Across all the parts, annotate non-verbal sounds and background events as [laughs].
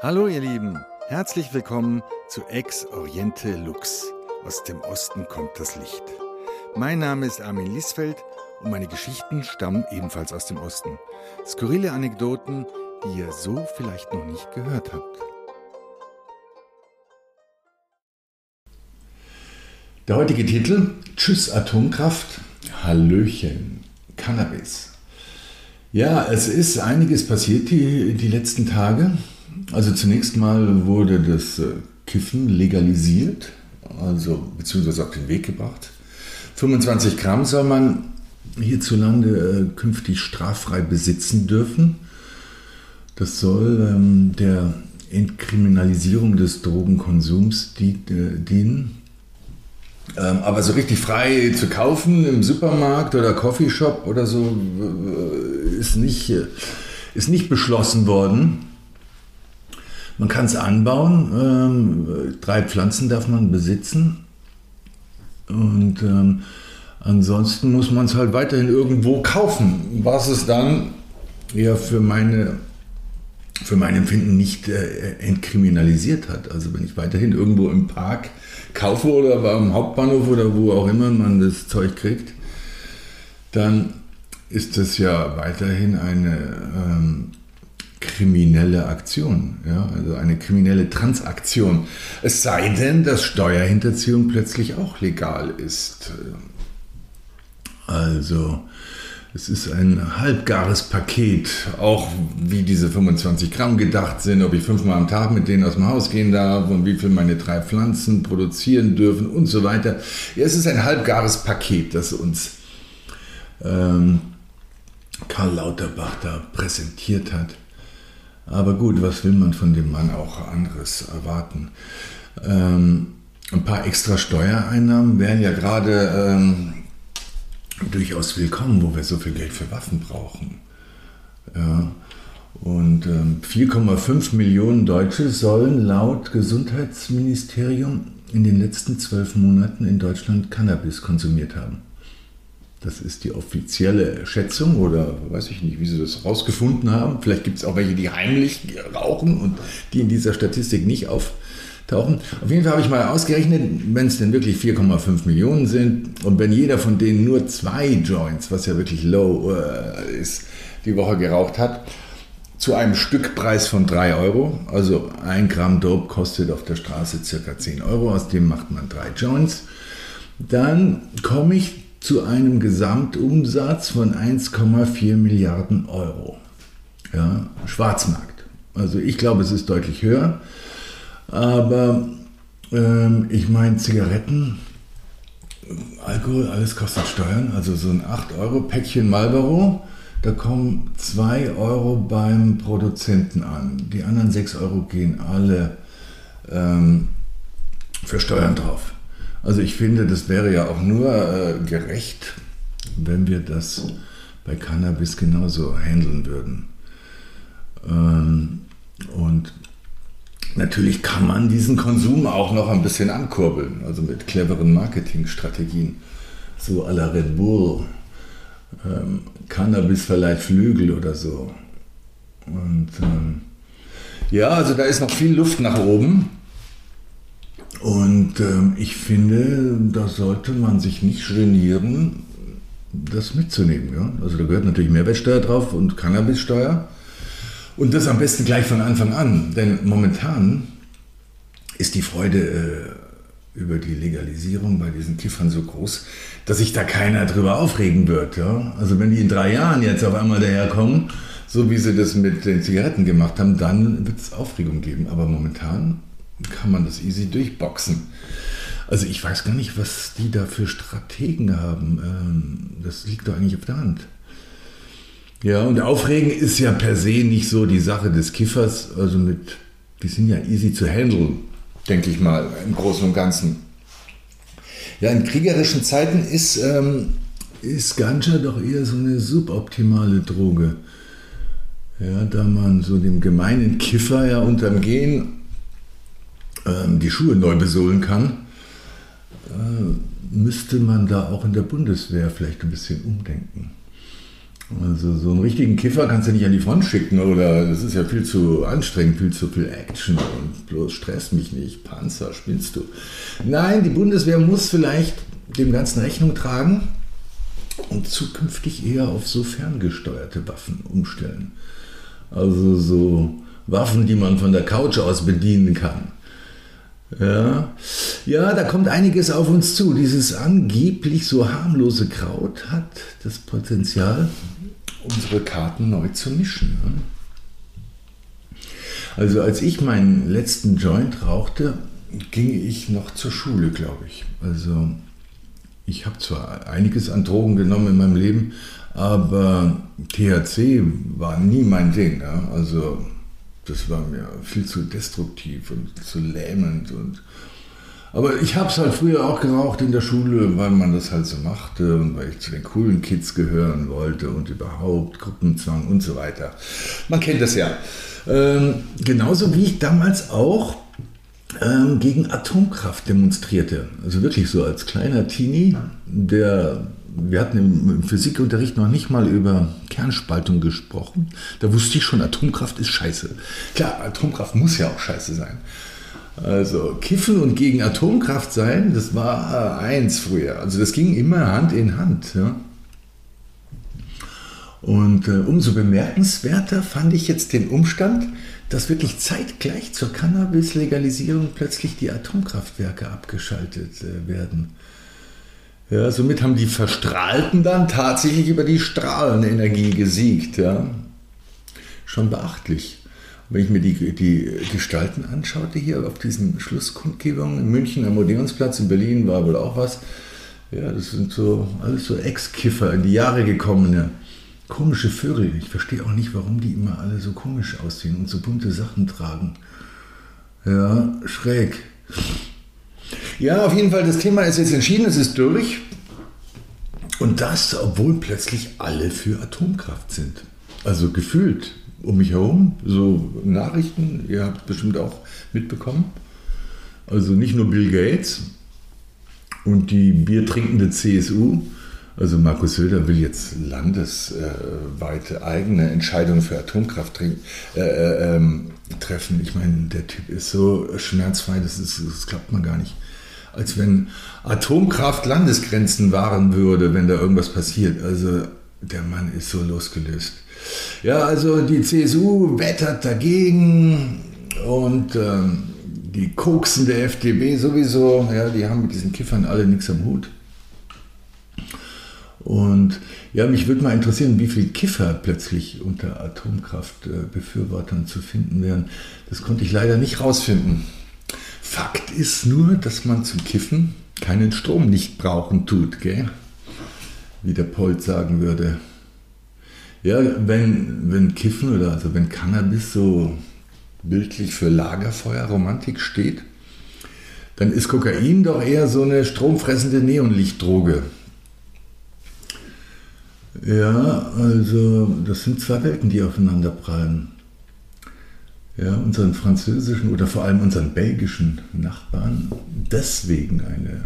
Hallo ihr Lieben, herzlich willkommen zu Ex Oriente Lux. Aus dem Osten kommt das Licht. Mein Name ist Armin Liesfeld und meine Geschichten stammen ebenfalls aus dem Osten. Skurrile Anekdoten, die ihr so vielleicht noch nicht gehört habt. Der heutige Titel Tschüss Atomkraft, Hallöchen Cannabis. Ja, es ist einiges passiert die, die letzten Tage. Also zunächst mal wurde das äh, Kiffen legalisiert, also beziehungsweise auf den Weg gebracht. 25 Gramm soll man hierzulande äh, künftig straffrei besitzen dürfen. Das soll ähm, der Entkriminalisierung des Drogenkonsums äh, dienen. Ähm, aber so richtig frei zu kaufen im Supermarkt oder Coffeeshop oder so äh, ist nicht, äh, ist nicht beschlossen worden. Man kann es anbauen. Ähm, drei Pflanzen darf man besitzen. Und ähm, ansonsten muss man es halt weiterhin irgendwo kaufen. Was es dann ja für meine für mein Empfinden nicht äh, entkriminalisiert hat. Also wenn ich weiterhin irgendwo im Park kaufe oder beim Hauptbahnhof oder wo auch immer man das Zeug kriegt, dann ist das ja weiterhin eine ähm, kriminelle Aktion, ja, also eine kriminelle Transaktion. Es sei denn, dass Steuerhinterziehung plötzlich auch legal ist. Also, es ist ein halbgares Paket, auch wie diese 25 Gramm gedacht sind, ob ich fünfmal am Tag mit denen aus dem Haus gehen darf und wie viel meine drei Pflanzen produzieren dürfen und so weiter. Ja, es ist ein halbgares Paket, das uns ähm, Karl Lauterbach da präsentiert hat. Aber gut, was will man von dem Mann auch anderes erwarten? Ähm, ein paar extra Steuereinnahmen wären ja gerade ähm, durchaus willkommen, wo wir so viel Geld für Waffen brauchen. Ja. Und ähm, 4,5 Millionen Deutsche sollen laut Gesundheitsministerium in den letzten zwölf Monaten in Deutschland Cannabis konsumiert haben. Das ist die offizielle Schätzung oder weiß ich nicht, wie sie das rausgefunden haben. Vielleicht gibt es auch welche, die heimlich rauchen und die in dieser Statistik nicht auftauchen. Auf jeden Fall habe ich mal ausgerechnet, wenn es denn wirklich 4,5 Millionen sind und wenn jeder von denen nur zwei Joints, was ja wirklich low äh, ist, die Woche geraucht hat, zu einem Stückpreis von 3 Euro, also ein Gramm Dope kostet auf der Straße circa 10 Euro, aus dem macht man drei Joints, dann komme ich zu einem Gesamtumsatz von 1,4 Milliarden Euro. Ja, Schwarzmarkt. Also ich glaube, es ist deutlich höher. Aber ähm, ich meine, Zigaretten, Alkohol, alles kostet Steuern. Also so ein 8-Euro-Päckchen Marlboro, da kommen 2 Euro beim Produzenten an. Die anderen 6 Euro gehen alle ähm, für Steuern drauf. Also ich finde, das wäre ja auch nur äh, gerecht, wenn wir das bei Cannabis genauso handeln würden. Ähm, und natürlich kann man diesen Konsum auch noch ein bisschen ankurbeln, also mit cleveren Marketingstrategien, so à la Red Bull. Ähm, Cannabis verleiht Flügel oder so. Und ähm, ja, also da ist noch viel Luft nach oben. Und ähm, ich finde, da sollte man sich nicht genieren, das mitzunehmen. Ja? Also da gehört natürlich Mehrwertsteuer drauf und Cannabissteuer. Und das am besten gleich von Anfang an. Denn momentan ist die Freude äh, über die Legalisierung bei diesen Kiffern so groß, dass sich da keiner drüber aufregen wird. Ja? Also wenn die in drei Jahren jetzt auf einmal daherkommen, so wie sie das mit den Zigaretten gemacht haben, dann wird es Aufregung geben. Aber momentan kann man das easy durchboxen. Also ich weiß gar nicht, was die da für Strategen haben. Ähm, das liegt doch eigentlich auf der Hand. Ja, und Aufregen ist ja per se nicht so die Sache des Kiffers. Also mit, die sind ja easy zu handeln, denke ich mal, im Großen und Ganzen. Ja, in kriegerischen Zeiten ist, ähm, ist Ganja doch eher so eine suboptimale Droge. Ja, da man so dem gemeinen Kiffer ja unterm Gehen die Schuhe neu besohlen kann, äh, müsste man da auch in der Bundeswehr vielleicht ein bisschen umdenken. Also so einen richtigen Kiffer kannst du nicht an die Front schicken oder das ist ja viel zu anstrengend, viel zu viel Action und bloß stress mich nicht, Panzer, spinnst du. Nein, die Bundeswehr muss vielleicht dem Ganzen Rechnung tragen und zukünftig eher auf so ferngesteuerte Waffen umstellen. Also so Waffen, die man von der Couch aus bedienen kann. Ja. ja, da kommt einiges auf uns zu. Dieses angeblich so harmlose Kraut hat das Potenzial, unsere Karten neu zu mischen. Also als ich meinen letzten Joint rauchte, ging ich noch zur Schule, glaube ich. Also ich habe zwar einiges an Drogen genommen in meinem Leben, aber THC war nie mein Ding. Ja? Also das war mir viel zu destruktiv und zu lähmend. Und aber ich habe es halt früher auch geraucht in der Schule, weil man das halt so machte und weil ich zu den coolen Kids gehören wollte und überhaupt Gruppenzwang und so weiter. Man kennt das ja. Ähm, genauso wie ich damals auch ähm, gegen Atomkraft demonstrierte. Also wirklich so als kleiner Teenie, der wir hatten im Physikunterricht noch nicht mal über Kernspaltung gesprochen. Da wusste ich schon, Atomkraft ist scheiße. Klar, Atomkraft muss ja auch scheiße sein. Also Kiffen und gegen Atomkraft sein, das war eins früher. Also das ging immer Hand in Hand. Ja. Und äh, umso bemerkenswerter fand ich jetzt den Umstand, dass wirklich zeitgleich zur Cannabis-Legalisierung plötzlich die Atomkraftwerke abgeschaltet äh, werden. Ja, somit haben die Verstrahlten dann tatsächlich über die Strahlenenergie gesiegt. Ja. Schon beachtlich. Wenn ich mir die, die Gestalten anschaute hier auf diesen Schlusskundgebungen in München am Odeonsplatz, in Berlin war wohl auch was. Ja, das sind so alles so Ex-Kiffer, in die Jahre gekommene. Komische Vögel. Ich verstehe auch nicht, warum die immer alle so komisch aussehen und so bunte Sachen tragen. Ja, schräg. Ja, auf jeden Fall, das Thema ist jetzt entschieden, es ist durch. Und das, obwohl plötzlich alle für Atomkraft sind. Also gefühlt um mich herum, so Nachrichten, ihr habt bestimmt auch mitbekommen. Also nicht nur Bill Gates und die biertrinkende CSU, also Markus Söder will jetzt landesweite eigene Entscheidungen für Atomkraft äh, äh, ähm, treffen. Ich meine, der Typ ist so schmerzfrei, das, ist, das klappt man gar nicht als wenn Atomkraft Landesgrenzen wahren würde, wenn da irgendwas passiert. Also der Mann ist so losgelöst. Ja, also die CSU wettert dagegen und ähm, die Koksen der FDP sowieso, ja, die haben mit diesen Kiffern alle nichts am Hut. Und ja, mich würde mal interessieren, wie viele Kiffer plötzlich unter Atomkraftbefürwortern zu finden wären. Das konnte ich leider nicht rausfinden. Fakt ist nur, dass man zum Kiffen keinen Strom nicht brauchen tut, gell? wie der Polt sagen würde. Ja, wenn, wenn Kiffen oder also wenn Cannabis so bildlich für Lagerfeuerromantik steht, dann ist Kokain doch eher so eine stromfressende Neonlichtdroge. Ja, also das sind zwei Welten, die aufeinander prallen ja, unseren französischen oder vor allem unseren belgischen Nachbarn deswegen eine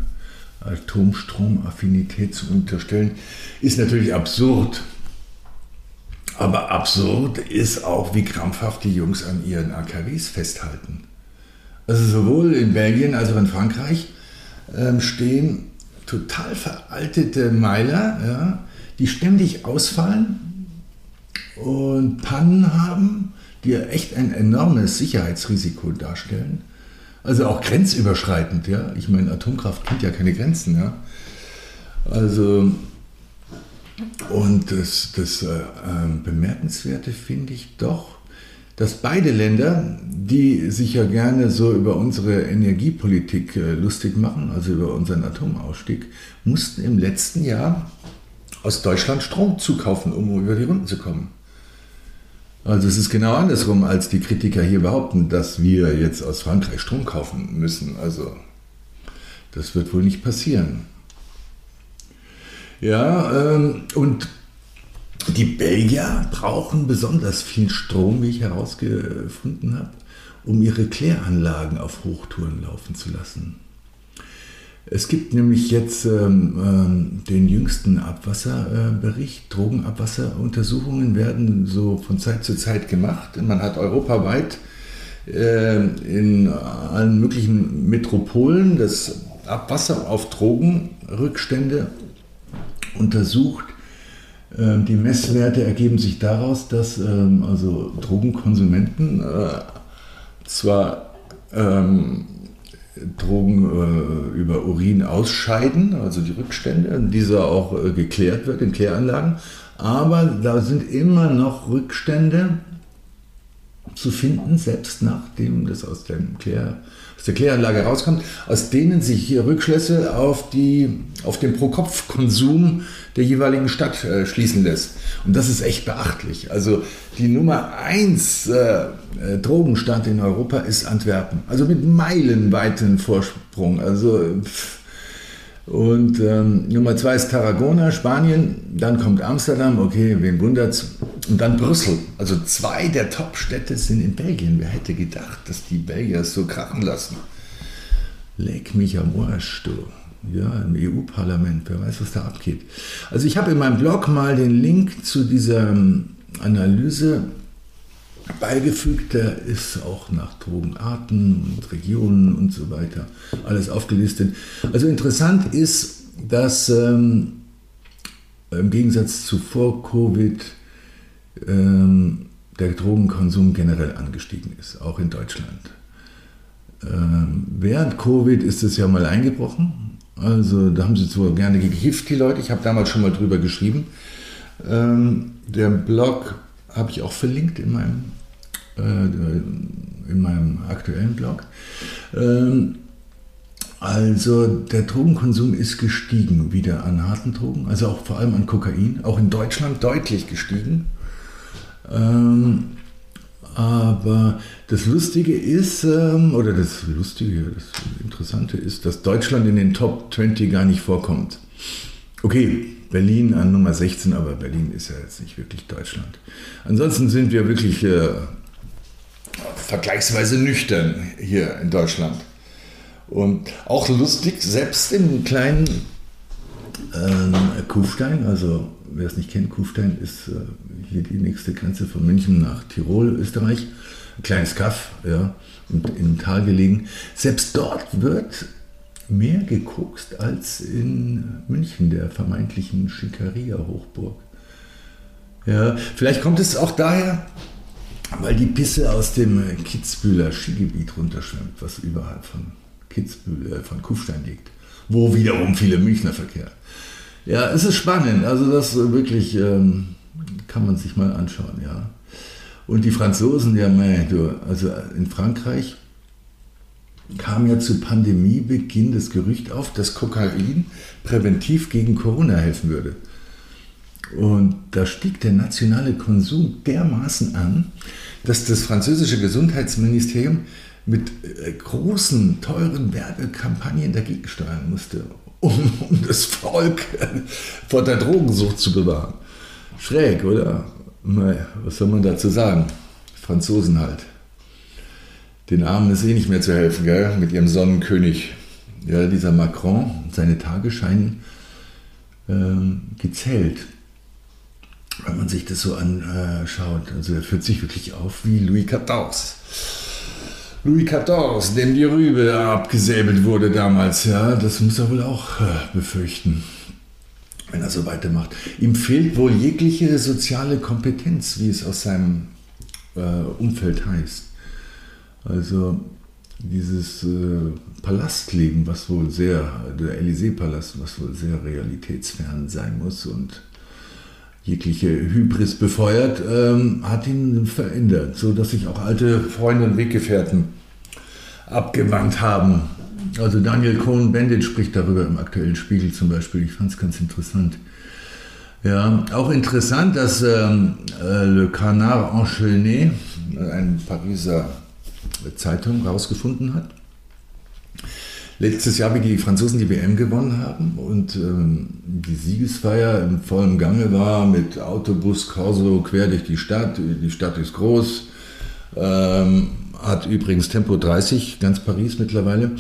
Atomstromaffinität zu unterstellen, ist natürlich absurd. Aber absurd ist auch, wie krampfhaft die Jungs an ihren AKWs festhalten. Also sowohl in Belgien als auch in Frankreich ähm, stehen total veraltete Meiler, ja, die ständig ausfallen und Pannen haben die echt ein enormes Sicherheitsrisiko darstellen. Also auch grenzüberschreitend, ja. Ich meine, Atomkraft kennt ja keine Grenzen, ja. Also, und das, das äh, ähm, Bemerkenswerte finde ich doch, dass beide Länder, die sich ja gerne so über unsere Energiepolitik äh, lustig machen, also über unseren Atomausstieg, mussten im letzten Jahr aus Deutschland Strom zukaufen, um über die Runden zu kommen. Also es ist genau andersrum, als die Kritiker hier behaupten, dass wir jetzt aus Frankreich Strom kaufen müssen. Also das wird wohl nicht passieren. Ja, ähm, und die Belgier brauchen besonders viel Strom, wie ich herausgefunden habe, um ihre Kläranlagen auf Hochtouren laufen zu lassen. Es gibt nämlich jetzt ähm, ähm, den jüngsten Abwasserbericht. Drogenabwasseruntersuchungen werden so von Zeit zu Zeit gemacht. Man hat europaweit äh, in allen möglichen Metropolen das Abwasser auf Drogenrückstände untersucht. Äh, die Messwerte ergeben sich daraus, dass ähm, also Drogenkonsumenten äh, zwar ähm, Drogen äh, über Urin ausscheiden, also die Rückstände, dieser auch äh, geklärt wird in Kläranlagen. Aber da sind immer noch Rückstände zu finden, selbst nachdem das aus, dem Klär, aus der Kläranlage rauskommt, aus denen sich hier Rückschlüsse auf, die, auf den Pro-Kopf-Konsum der jeweiligen Stadt äh, schließen lässt. Und das ist echt beachtlich. Also die Nummer 1 äh, äh, Drogenstadt in Europa ist Antwerpen. Also mit meilenweiten Vorsprung. Also und ähm, Nummer 2 ist Tarragona, Spanien. Dann kommt Amsterdam, okay, wen wundert's? Und dann Brüssel. Also zwei der Top-Städte sind in Belgien. Wer hätte gedacht, dass die Belgier es so krachen lassen? Leck mich am Arsch, du ja, im EU-Parlament, wer weiß, was da abgeht. Also ich habe in meinem Blog mal den Link zu dieser ähm, Analyse beigefügt, der ist auch nach Drogenarten und Regionen und so weiter alles aufgelistet. Also interessant ist, dass ähm, im Gegensatz zu vor Covid ähm, der Drogenkonsum generell angestiegen ist, auch in Deutschland. Ähm, während Covid ist es ja mal eingebrochen, also da haben sie zwar gerne gekifft, die Leute. Ich habe damals schon mal drüber geschrieben. Ähm, der Blog habe ich auch verlinkt in meinem, äh, in meinem aktuellen Blog. Ähm, also der Drogenkonsum ist gestiegen wieder an harten Drogen, also auch vor allem an Kokain, auch in Deutschland deutlich gestiegen. Ähm, aber das Lustige ist, ähm, oder das Lustige, das Interessante ist, dass Deutschland in den Top 20 gar nicht vorkommt. Okay, Berlin an Nummer 16, aber Berlin ist ja jetzt nicht wirklich Deutschland. Ansonsten sind wir wirklich äh, vergleichsweise nüchtern hier in Deutschland. Und auch lustig, selbst im kleinen ähm, Kufstein, also wer es nicht kennt, Kufstein ist äh, hier die nächste Grenze von München nach Tirol, Österreich. Ein kleines Kaff, ja, und im Tal gelegen. Selbst dort wird mehr gekokst als in München, der vermeintlichen Schikaria-Hochburg. Ja, vielleicht kommt es auch daher, weil die Pisse aus dem Kitzbühler Skigebiet runterschwimmt, was überhalb von Kitzbühel, äh, von Kufstein liegt, wo wiederum viele Münchner verkehren. Ja, es ist spannend. Also das wirklich ähm, kann man sich mal anschauen, ja. Und die Franzosen, ja, also in Frankreich kam ja zu Pandemiebeginn das Gerücht auf, dass Kokain präventiv gegen Corona helfen würde. Und da stieg der nationale Konsum dermaßen an, dass das französische Gesundheitsministerium mit äh, großen, teuren Werbekampagnen dagegen steuern musste um, um das Volk [laughs] vor der Drogensucht zu bewahren. Schräg, oder? Was soll man dazu sagen? Franzosen halt. Den Armen ist eh nicht mehr zu helfen, gell? mit ihrem Sonnenkönig. Ja, dieser Macron, seine Tage scheinen ähm, gezählt, wenn man sich das so anschaut. Also er führt sich wirklich auf wie Louis XIV. Louis XIV, dem die Rübe abgesäbelt wurde damals, ja, das muss er wohl auch äh, befürchten, wenn er so weitermacht. Ihm fehlt wohl jegliche soziale Kompetenz, wie es aus seinem äh, Umfeld heißt. Also dieses äh, Palastleben, was wohl sehr, der Élysée-Palast, was wohl sehr realitätsfern sein muss und jegliche Hybris befeuert, ähm, hat ihn verändert, so dass sich auch alte Freunde und Weggefährten abgewandt haben. Also Daniel Cohn-Bendit spricht darüber im aktuellen Spiegel zum Beispiel. Ich fand es ganz interessant. Ja, auch interessant, dass ähm, äh, Le Canard Enchaîné, eine Pariser Zeitung, herausgefunden hat, letztes Jahr, wie die Franzosen die WM gewonnen haben und ähm, die Siegesfeier im vollen Gange war mit Autobus, Corso quer durch die Stadt. Die Stadt ist groß, ähm, hat übrigens Tempo 30, ganz Paris mittlerweile.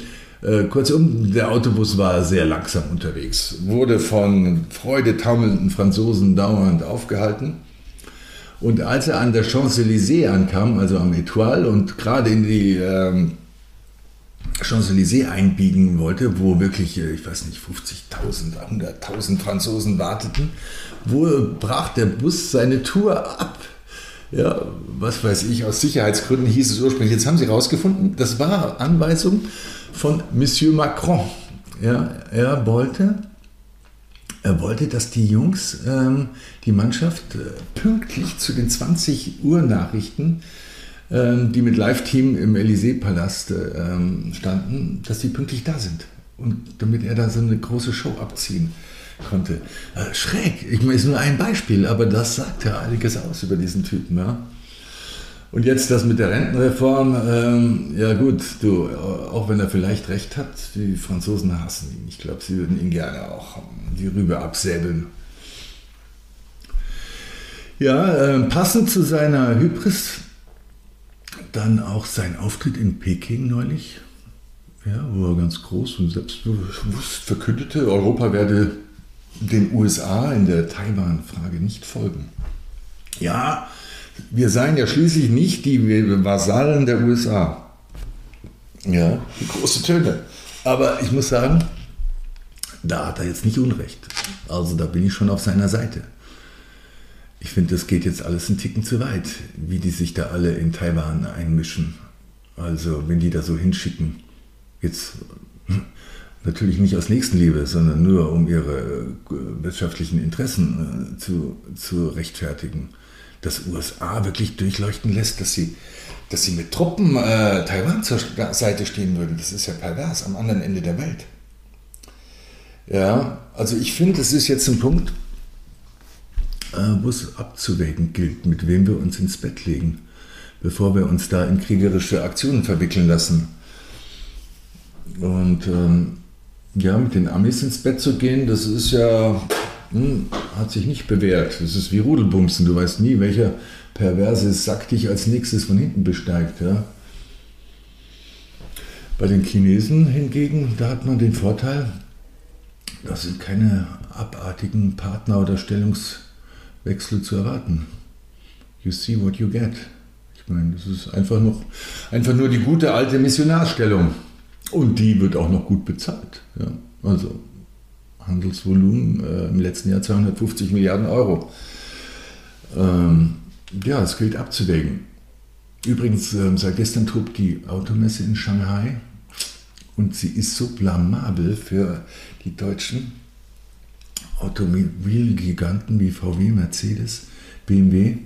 Äh, kurzum, der Autobus war sehr langsam unterwegs, wurde von freudetaumelnden Franzosen dauernd aufgehalten. Und als er an der Champs-Élysées ankam, also am Etoile, und gerade in die ähm, Champs-Élysées einbiegen wollte, wo wirklich, äh, ich weiß nicht, 50.000, 100.000 Franzosen warteten, wo brach der Bus seine Tour ab. Ja, was weiß ich, aus Sicherheitsgründen hieß es ursprünglich. Jetzt haben sie herausgefunden, das war Anweisung von Monsieur Macron. Ja, er wollte, er wollte, dass die Jungs, ähm, die Mannschaft, äh, pünktlich zu den 20 Uhr Nachrichten ähm, die mit Live-Team im Élysée-Palast ähm, standen, dass die pünktlich da sind. Und damit er da so eine große Show abziehen konnte. Äh, schräg, ich meine, ist nur ein Beispiel, aber das sagt ja einiges aus über diesen Typen. Ja? Und jetzt das mit der Rentenreform, ähm, ja gut, du, auch wenn er vielleicht recht hat, die Franzosen hassen ihn. Ich glaube, sie würden ihn gerne auch die Rübe absäbeln. Ja, äh, passend zu seiner Hybris dann auch sein Auftritt in Peking neulich, ja, wo er ganz groß und selbstbewusst verkündete, Europa werde den USA in der Taiwan-Frage nicht folgen. Ja, wir seien ja schließlich nicht die Vasallen der USA. Ja, große Töne. Aber ich muss sagen, da hat er jetzt nicht Unrecht. Also da bin ich schon auf seiner Seite ich finde, das geht jetzt alles einen Ticken zu weit, wie die sich da alle in Taiwan einmischen. Also, wenn die da so hinschicken, jetzt [laughs] natürlich nicht aus Nächstenliebe, sondern nur um ihre äh, wirtschaftlichen Interessen äh, zu, zu rechtfertigen, dass USA wirklich durchleuchten lässt, dass sie, dass sie mit Truppen äh, Taiwan zur Seite stehen würden. Das ist ja pervers am anderen Ende der Welt. Ja, also ich finde, es ist jetzt ein Punkt, wo es abzuwägen gilt, mit wem wir uns ins Bett legen, bevor wir uns da in kriegerische Aktionen verwickeln lassen. Und ähm, ja, mit den Amis ins Bett zu gehen, das ist ja, hm, hat sich nicht bewährt. Das ist wie Rudelbumsen. Du weißt nie, welcher perverse Sack dich als nächstes von hinten besteigt. Ja? Bei den Chinesen hingegen, da hat man den Vorteil, das sind keine abartigen Partner oder Stellungs- Wechsel zu erwarten. You see what you get. Ich meine, das ist einfach, noch, einfach nur die gute alte Missionarstellung. Und die wird auch noch gut bezahlt. Ja. Also Handelsvolumen äh, im letzten Jahr 250 Milliarden Euro. Ähm, ja, es gilt abzuwägen. Übrigens, äh, seit gestern tobt die Automesse in Shanghai und sie ist so blamabel für die Deutschen. Automobilgiganten wie VW, Mercedes, BMW,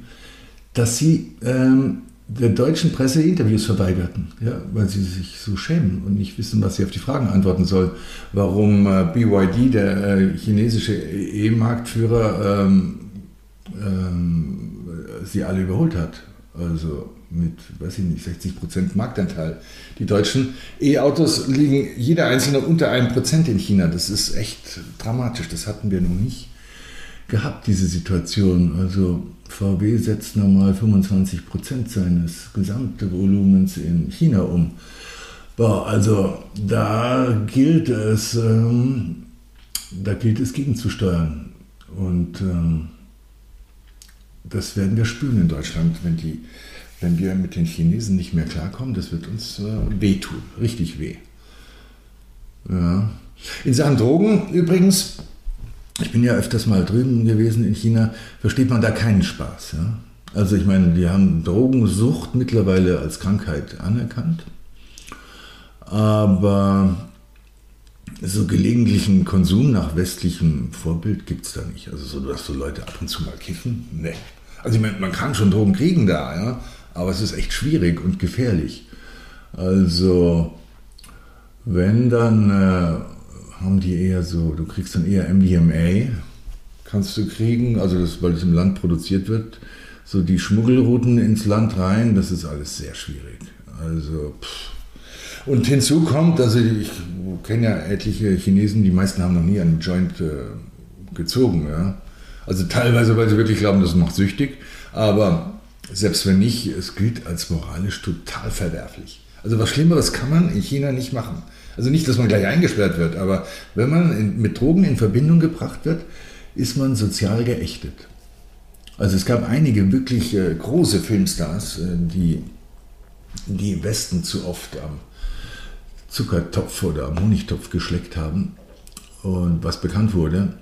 dass sie ähm, der deutschen Presse Interviews verweigerten, ja, weil sie sich so schämen und nicht wissen, was sie auf die Fragen antworten sollen. Warum äh, BYD, der äh, chinesische E-Marktführer, ähm, ähm, sie alle überholt hat. Also mit, weiß ich nicht, 60 Prozent Marktanteil. Die deutschen E-Autos liegen jeder einzelne unter einem Prozent in China. Das ist echt dramatisch. Das hatten wir noch nicht gehabt, diese Situation. Also VW setzt normal 25 Prozent seines Gesamtvolumens in China um. Boah, also da gilt es, ähm, da gilt es gegenzusteuern. Und ähm, das werden wir spüren in Deutschland, wenn die wenn wir mit den Chinesen nicht mehr klarkommen, das wird uns äh, wehtun, richtig weh. Ja. In Sachen Drogen übrigens, ich bin ja öfters mal drüben gewesen in China, versteht man da keinen Spaß. Ja? Also ich meine, die haben Drogensucht mittlerweile als Krankheit anerkannt, aber so gelegentlichen Konsum nach westlichem Vorbild gibt es da nicht. Also so, dass so Leute ab und zu mal kiffen, ne. Also ich meine, man kann schon Drogen kriegen da, ja, aber es ist echt schwierig und gefährlich. Also, wenn dann äh, haben die eher so, du kriegst dann eher MDMA, kannst du kriegen, also das, weil es im Land produziert wird. So die Schmuggelrouten ins Land rein, das ist alles sehr schwierig. Also, pff. Und hinzu kommt, also ich kenne ja etliche Chinesen, die meisten haben noch nie einen Joint äh, gezogen. Ja? Also teilweise, weil sie wirklich glauben, das macht süchtig. Aber selbst wenn nicht, es gilt als moralisch total verwerflich. Also was Schlimmeres kann man in China nicht machen. Also nicht, dass man gleich eingesperrt wird, aber wenn man in, mit Drogen in Verbindung gebracht wird, ist man sozial geächtet. Also es gab einige wirklich äh, große Filmstars, äh, die die Westen zu oft am Zuckertopf oder Honigtopf geschleckt haben. Und was bekannt wurde,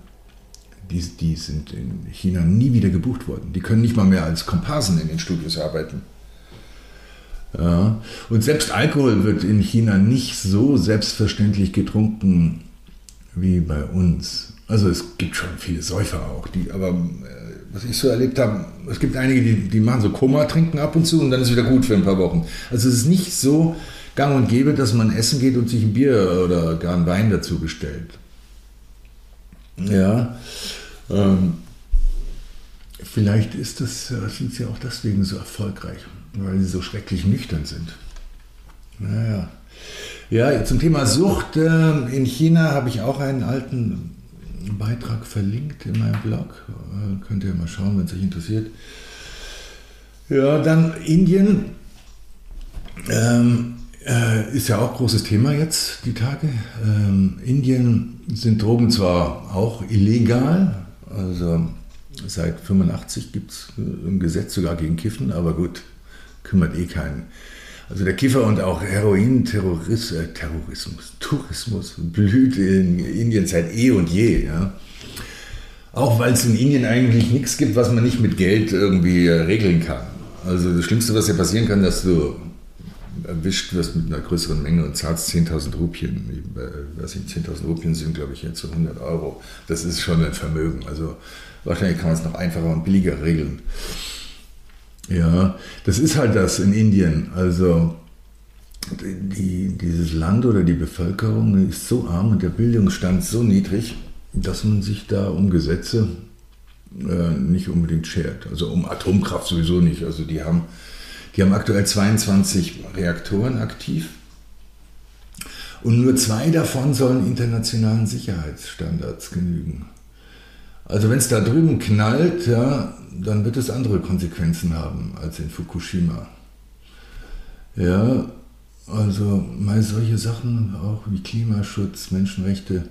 die, die sind in China nie wieder gebucht worden. Die können nicht mal mehr als Komparsen in den Studios arbeiten. Ja. Und selbst Alkohol wird in China nicht so selbstverständlich getrunken wie bei uns. Also es gibt schon viele Säufer auch, die, aber äh, was ich so erlebt habe, es gibt einige, die, die machen so Koma, trinken ab und zu und dann ist es wieder gut für ein paar Wochen. Also es ist nicht so gang und gäbe, dass man essen geht und sich ein Bier oder gar einen Wein dazu bestellt. Ja, ähm, vielleicht ist das, sind sie auch deswegen so erfolgreich, weil sie so schrecklich nüchtern sind. Naja. Ja, zum Thema Sucht. Äh, in China habe ich auch einen alten Beitrag verlinkt in meinem Blog. Äh, könnt ihr mal schauen, wenn es euch interessiert. Ja, dann Indien. Ähm, äh, ist ja auch großes Thema jetzt, die Tage. Ähm, Indien sind Drogen zwar auch illegal, also seit 85 gibt es ein Gesetz sogar gegen Kiffen, aber gut, kümmert eh keinen. Also der Kiffer und auch Heroin, Terroris, äh, Terrorismus, Tourismus blüht in Indien seit eh und je. Ja. Auch weil es in Indien eigentlich nichts gibt, was man nicht mit Geld irgendwie äh, regeln kann. Also das Schlimmste, was ja passieren kann, dass du erwischt wirst mit einer größeren Menge und zahlst 10.000 Rupien. Ich weiß nicht, 10.000 Rupien sind, glaube ich, jetzt so 100 Euro. Das ist schon ein Vermögen. Also wahrscheinlich kann man es noch einfacher und billiger regeln. Ja, das ist halt das in Indien. Also die, dieses Land oder die Bevölkerung ist so arm und der Bildungsstand so niedrig, dass man sich da um Gesetze äh, nicht unbedingt schert. Also um Atomkraft sowieso nicht. Also die haben, die haben aktuell 22 Reaktoren aktiv. Und nur zwei davon sollen internationalen Sicherheitsstandards genügen. Also wenn es da drüben knallt, ja, dann wird es andere Konsequenzen haben als in Fukushima. Ja, also mal solche Sachen, auch wie Klimaschutz, Menschenrechte,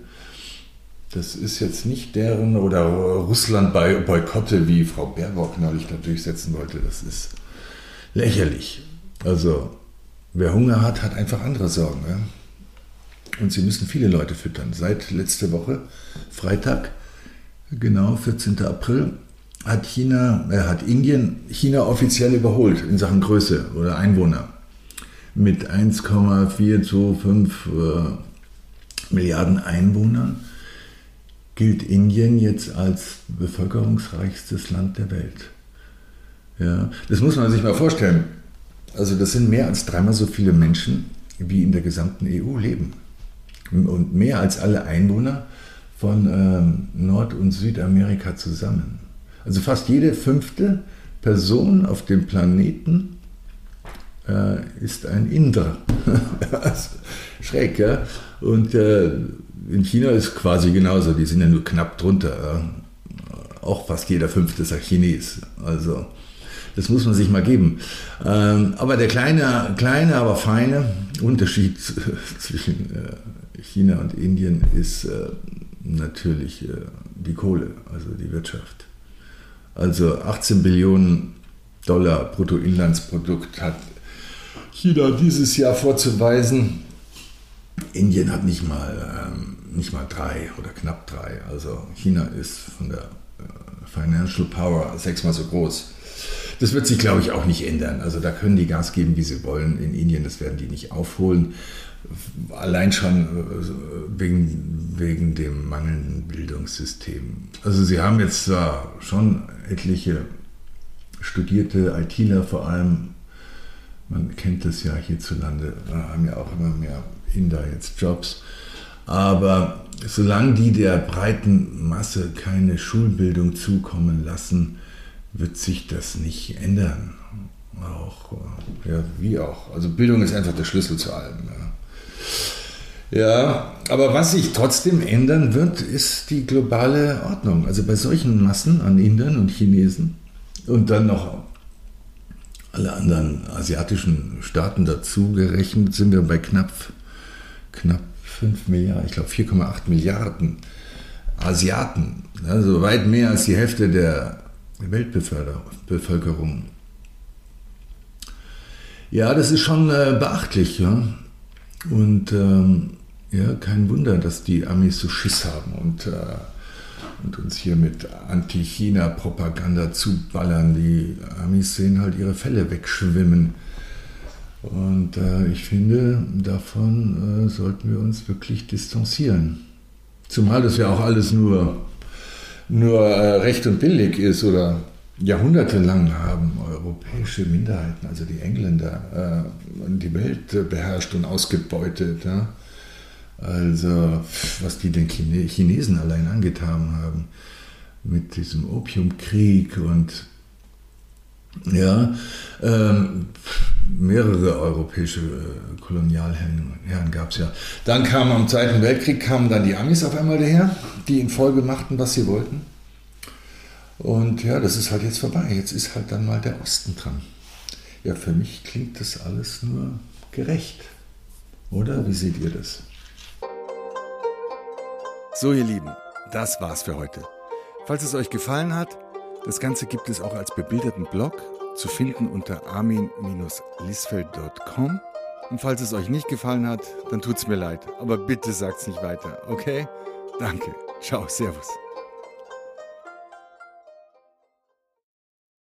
das ist jetzt nicht deren oder Russland bei Boykotte, wie Frau Baerbock neulich da durchsetzen wollte. Das ist lächerlich. Also wer Hunger hat, hat einfach andere Sorgen. Ja? Und sie müssen viele Leute füttern. Seit letzte Woche, Freitag, genau 14. April, hat China, äh, hat Indien China offiziell überholt in Sachen Größe oder Einwohner mit 1,425 äh, Milliarden Einwohnern gilt Indien jetzt als bevölkerungsreichstes Land der Welt. Ja, das muss man sich mal vorstellen. Also das sind mehr als dreimal so viele Menschen, wie in der gesamten EU leben. Und mehr als alle Einwohner von ähm, Nord- und Südamerika zusammen. Also fast jede fünfte Person auf dem Planeten äh, ist ein Inder. [laughs] Schräg, ja. Und äh, in China ist quasi genauso, die sind ja nur knapp drunter. Auch fast jeder Fünfte ist ein Chines. Also das muss man sich mal geben. Ähm, aber der kleine, kleine, aber feine Unterschied [laughs] zwischen äh, China und Indien ist äh, natürlich äh, die Kohle, also die Wirtschaft. Also 18 Billionen Dollar Bruttoinlandsprodukt hat China dieses Jahr vorzuweisen. Indien hat nicht mal, ähm, nicht mal drei oder knapp drei. Also China ist von der Financial Power sechsmal so groß. Das wird sich, glaube ich, auch nicht ändern. Also da können die Gas geben, wie sie wollen. In Indien, das werden die nicht aufholen. Allein schon äh, wegen, wegen dem mangelnden Bildungssystem. Also sie haben jetzt zwar schon etliche studierte ITler vor allem, man kennt das ja hierzulande, haben ja auch immer mehr Inder jetzt Jobs. Aber solange die der breiten Masse keine Schulbildung zukommen lassen, wird sich das nicht ändern. Auch, ja, wie auch. Also Bildung ist einfach der Schlüssel zu allem. Ja. ja, aber was sich trotzdem ändern wird, ist die globale Ordnung. Also bei solchen Massen an Indern und Chinesen und dann noch alle anderen asiatischen Staaten dazu gerechnet, sind wir bei knapp, knapp 5 Milliarden, ich glaube 4,8 Milliarden Asiaten. Also weit mehr als die Hälfte der Weltbevölkerung. Ja, das ist schon äh, beachtlich. Ja? Und ähm, ja, kein Wunder, dass die Amis so Schiss haben und, äh, und uns hier mit Anti-China-Propaganda zuballern. Die Amis sehen halt ihre Fälle wegschwimmen. Und äh, ich finde, davon äh, sollten wir uns wirklich distanzieren. Zumal das ja auch alles nur, nur äh, recht und billig ist oder jahrhundertelang haben europäische Minderheiten, also die Engländer, äh, die Welt beherrscht und ausgebeutet. Ja? Also, was die den Chinesen allein angetan haben mit diesem Opiumkrieg und ja, ähm, mehrere europäische äh, Kolonialherren gab es ja. Dann kam am Zweiten Weltkrieg kamen dann die Amis auf einmal daher, die in Folge machten, was sie wollten. Und ja, das ist halt jetzt vorbei. Jetzt ist halt dann mal der Osten dran. Ja, für mich klingt das alles nur gerecht. Oder wie seht ihr das? So, ihr Lieben, das war's für heute. Falls es euch gefallen hat, das Ganze gibt es auch als bebilderten Blog zu finden unter armin-lisfeld.com. Und falls es euch nicht gefallen hat, dann tut's mir leid. Aber bitte sagt's nicht weiter, okay? Danke. Ciao, Servus.